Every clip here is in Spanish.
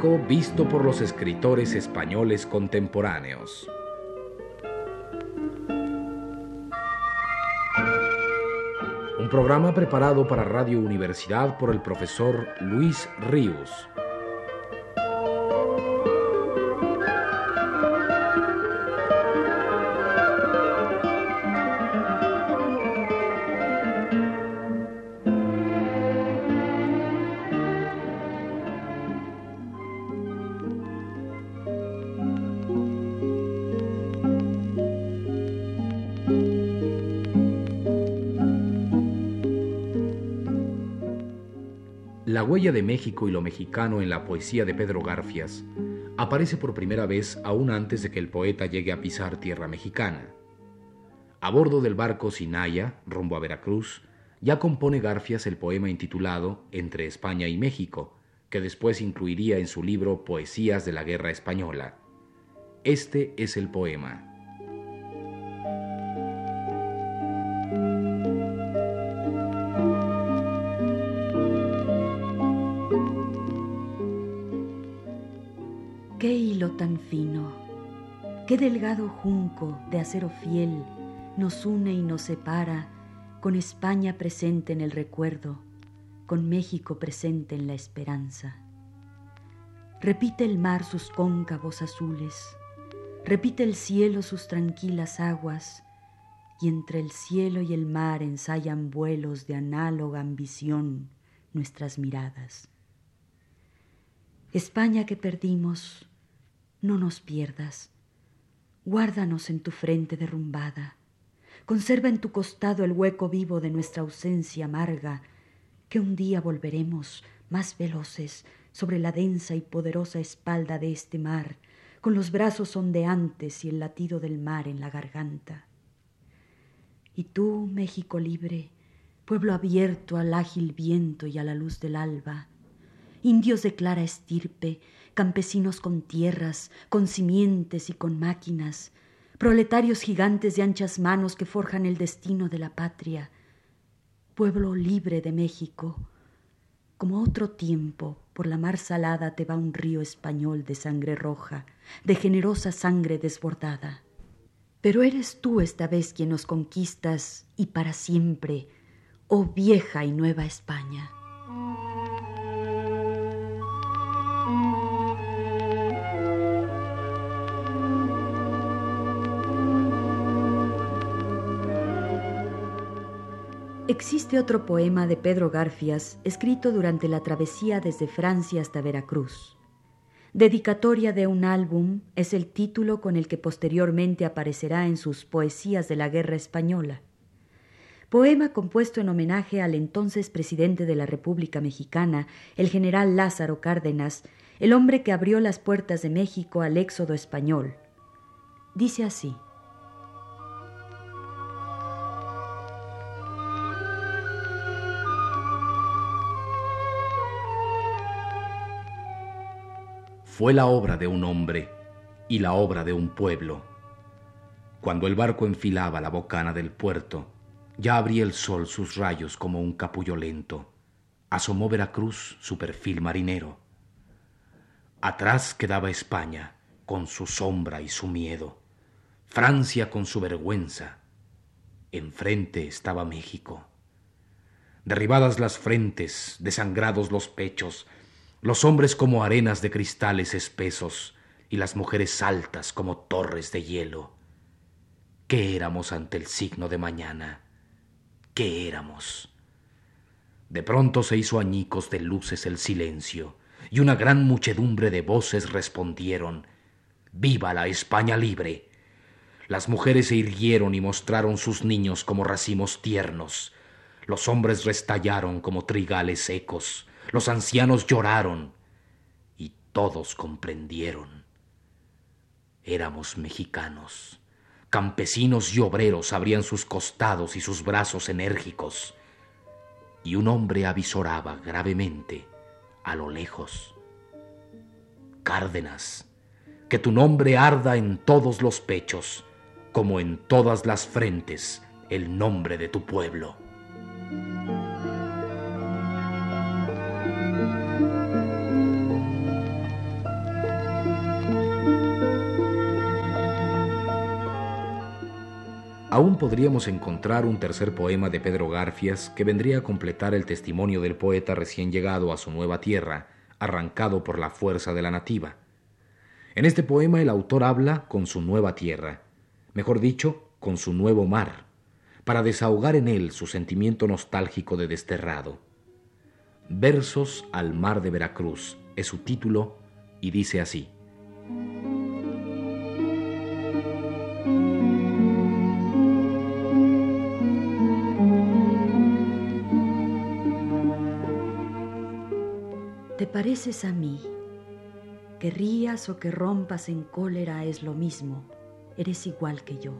Visto por los escritores españoles contemporáneos. Un programa preparado para Radio Universidad por el profesor Luis Ríos. La huella de México y lo mexicano en la poesía de Pedro Garfias aparece por primera vez aún antes de que el poeta llegue a pisar tierra mexicana. A bordo del barco Sinaya, rumbo a Veracruz, ya compone Garfias el poema intitulado Entre España y México, que después incluiría en su libro Poesías de la Guerra Española. Este es el poema. Tan fino, qué delgado junco de acero fiel nos une y nos separa con España presente en el recuerdo, con México presente en la esperanza. Repite el mar sus cóncavos azules, repite el cielo sus tranquilas aguas, y entre el cielo y el mar ensayan vuelos de análoga ambición nuestras miradas. España que perdimos, no nos pierdas. Guárdanos en tu frente derrumbada. Conserva en tu costado el hueco vivo de nuestra ausencia amarga, que un día volveremos más veloces sobre la densa y poderosa espalda de este mar, con los brazos ondeantes y el latido del mar en la garganta. Y tú, México libre, pueblo abierto al ágil viento y a la luz del alba, indios de clara estirpe, campesinos con tierras, con simientes y con máquinas, proletarios gigantes de anchas manos que forjan el destino de la patria, pueblo libre de México, como otro tiempo por la mar salada te va un río español de sangre roja, de generosa sangre desbordada. Pero eres tú esta vez quien nos conquistas y para siempre, oh vieja y nueva España. Existe otro poema de Pedro Garfias escrito durante la travesía desde Francia hasta Veracruz. Dedicatoria de un álbum es el título con el que posteriormente aparecerá en sus Poesías de la Guerra Española. Poema compuesto en homenaje al entonces presidente de la República Mexicana, el general Lázaro Cárdenas, el hombre que abrió las puertas de México al éxodo español. Dice así. Fue la obra de un hombre y la obra de un pueblo. Cuando el barco enfilaba la bocana del puerto, ya abría el sol sus rayos como un capullo lento. Asomó Veracruz su perfil marinero. Atrás quedaba España con su sombra y su miedo, Francia con su vergüenza. Enfrente estaba México. Derribadas las frentes, desangrados los pechos, los hombres como arenas de cristales espesos y las mujeres altas como torres de hielo. ¿Qué éramos ante el signo de mañana? ¿Qué éramos? De pronto se hizo añicos de luces el silencio, y una gran muchedumbre de voces respondieron Viva la España libre. Las mujeres se irguieron y mostraron sus niños como racimos tiernos. Los hombres restallaron como trigales secos los ancianos lloraron y todos comprendieron. Éramos mexicanos. Campesinos y obreros abrían sus costados y sus brazos enérgicos, y un hombre avisoraba gravemente a lo lejos. Cárdenas, que tu nombre arda en todos los pechos, como en todas las frentes el nombre de tu pueblo. Aún podríamos encontrar un tercer poema de Pedro Garfias que vendría a completar el testimonio del poeta recién llegado a su nueva tierra, arrancado por la fuerza de la nativa. En este poema el autor habla con su nueva tierra, mejor dicho, con su nuevo mar, para desahogar en él su sentimiento nostálgico de desterrado. Versos al mar de Veracruz es su título y dice así. Pareces a mí. Que rías o que rompas en cólera es lo mismo. Eres igual que yo.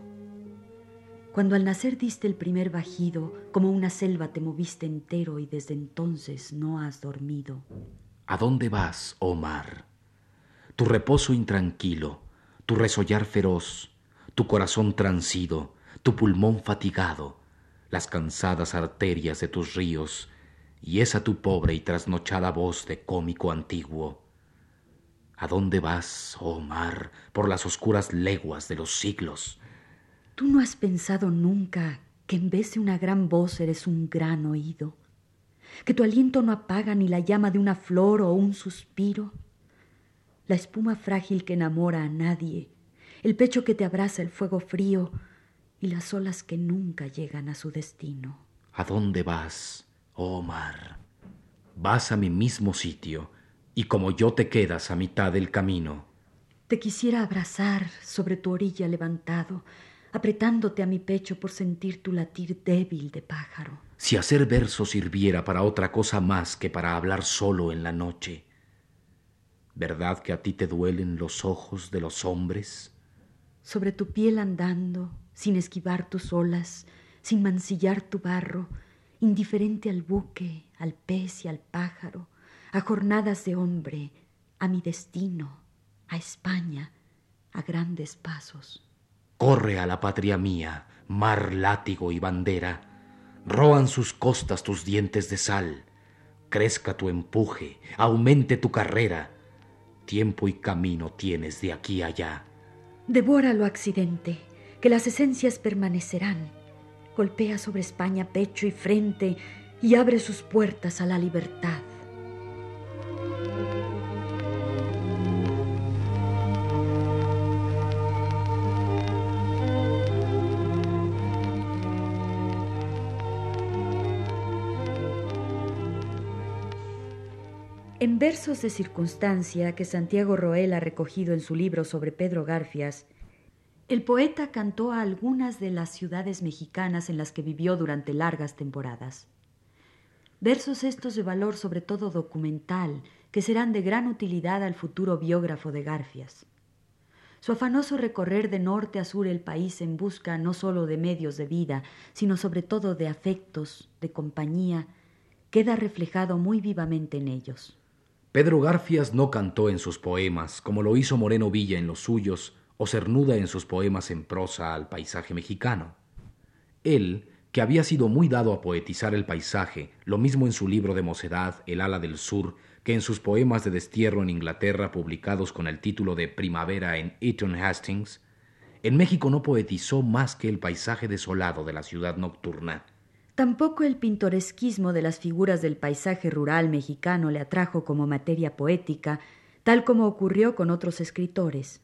Cuando al nacer diste el primer bajido, como una selva te moviste entero y desde entonces no has dormido. ¿A dónde vas, oh mar? Tu reposo intranquilo, tu resollar feroz, tu corazón transido, tu pulmón fatigado, las cansadas arterias de tus ríos y esa tu pobre y trasnochada voz de cómico antiguo. ¿A dónde vas, oh mar, por las oscuras leguas de los siglos? ¿Tú no has pensado nunca que en vez de una gran voz eres un gran oído? ¿Que tu aliento no apaga ni la llama de una flor o un suspiro? La espuma frágil que enamora a nadie, el pecho que te abraza el fuego frío y las olas que nunca llegan a su destino. ¿A dónde vas, oh mar? Vas a mi mismo sitio y como yo te quedas a mitad del camino. Te quisiera abrazar sobre tu orilla levantado, apretándote a mi pecho por sentir tu latir débil de pájaro. Si hacer verso sirviera para otra cosa más que para hablar solo en la noche, ¿verdad que a ti te duelen los ojos de los hombres? Sobre tu piel andando, sin esquivar tus olas, sin mancillar tu barro, indiferente al buque, al pez y al pájaro, a jornadas de hombre, a mi destino, a España, a grandes pasos. Corre a la patria mía, mar, látigo y bandera. Roan sus costas tus dientes de sal. Crezca tu empuje, aumente tu carrera. Tiempo y camino tienes de aquí allá. Devora lo accidente, que las esencias permanecerán. Golpea sobre España pecho y frente y abre sus puertas a la libertad. En versos de circunstancia que Santiago Roel ha recogido en su libro sobre Pedro Garfias, el poeta cantó a algunas de las ciudades mexicanas en las que vivió durante largas temporadas. Versos estos de valor sobre todo documental, que serán de gran utilidad al futuro biógrafo de Garfias. Su afanoso recorrer de norte a sur el país en busca no sólo de medios de vida, sino sobre todo de afectos, de compañía, queda reflejado muy vivamente en ellos. Pedro Garfias no cantó en sus poemas, como lo hizo Moreno Villa en los suyos, o Cernuda en sus poemas en prosa al paisaje mexicano. Él, que había sido muy dado a poetizar el paisaje, lo mismo en su libro de mocedad, El ala del sur, que en sus poemas de destierro en Inglaterra publicados con el título de Primavera en Eton Hastings, en México no poetizó más que el paisaje desolado de la ciudad nocturna. Tampoco el pintoresquismo de las figuras del paisaje rural mexicano le atrajo como materia poética, tal como ocurrió con otros escritores.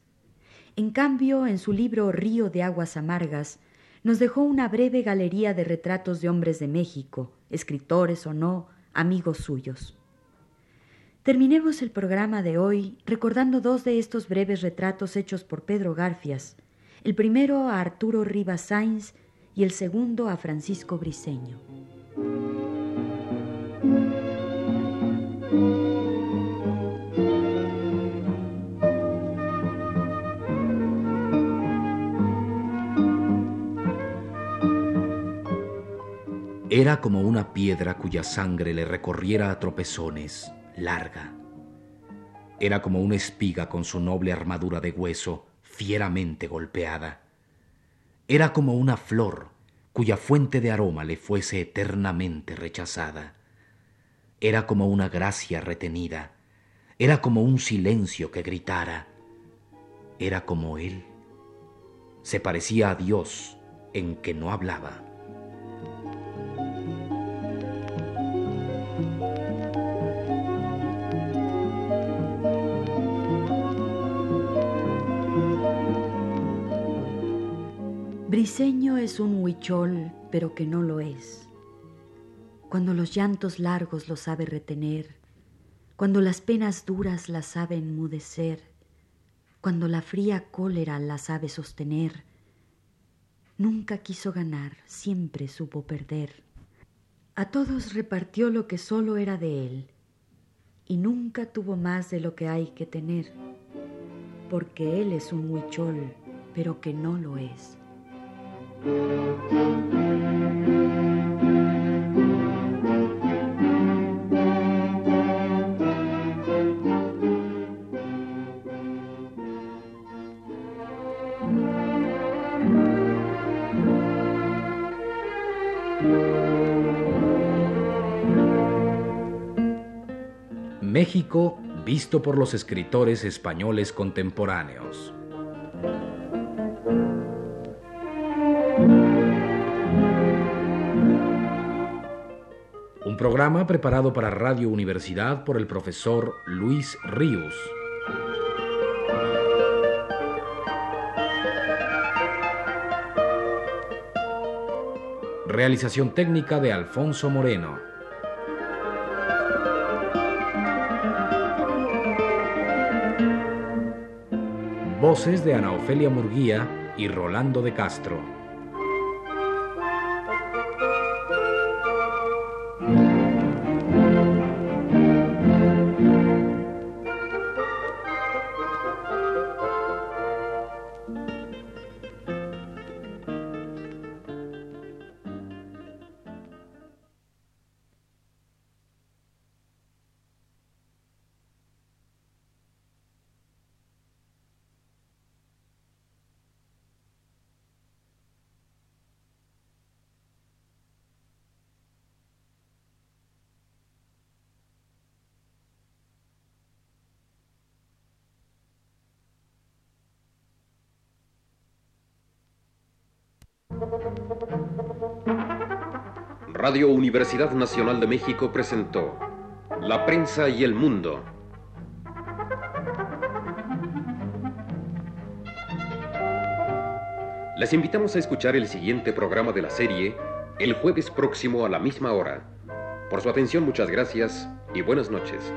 En cambio, en su libro Río de Aguas Amargas, nos dejó una breve galería de retratos de hombres de México, escritores o no, amigos suyos. Terminemos el programa de hoy recordando dos de estos breves retratos hechos por Pedro Garfias, el primero a Arturo Rivas Sainz y el segundo a Francisco Briceño. Era como una piedra cuya sangre le recorriera a tropezones, larga. Era como una espiga con su noble armadura de hueso, fieramente golpeada. Era como una flor cuya fuente de aroma le fuese eternamente rechazada. Era como una gracia retenida, era como un silencio que gritara. Era como él. Se parecía a Dios en que no hablaba. Briseño es un huichol, pero que no lo es. Cuando los llantos largos lo sabe retener, cuando las penas duras la sabe enmudecer, cuando la fría cólera la sabe sostener, nunca quiso ganar, siempre supo perder. A todos repartió lo que solo era de él, y nunca tuvo más de lo que hay que tener, porque él es un huichol, pero que no lo es. México visto por los escritores españoles contemporáneos. Un programa preparado para Radio Universidad por el profesor Luis Ríos. Realización técnica de Alfonso Moreno. Voces de Ana Ofelia Murguía y Rolando de Castro. Radio Universidad Nacional de México presentó La prensa y el mundo. Les invitamos a escuchar el siguiente programa de la serie el jueves próximo a la misma hora. Por su atención muchas gracias y buenas noches.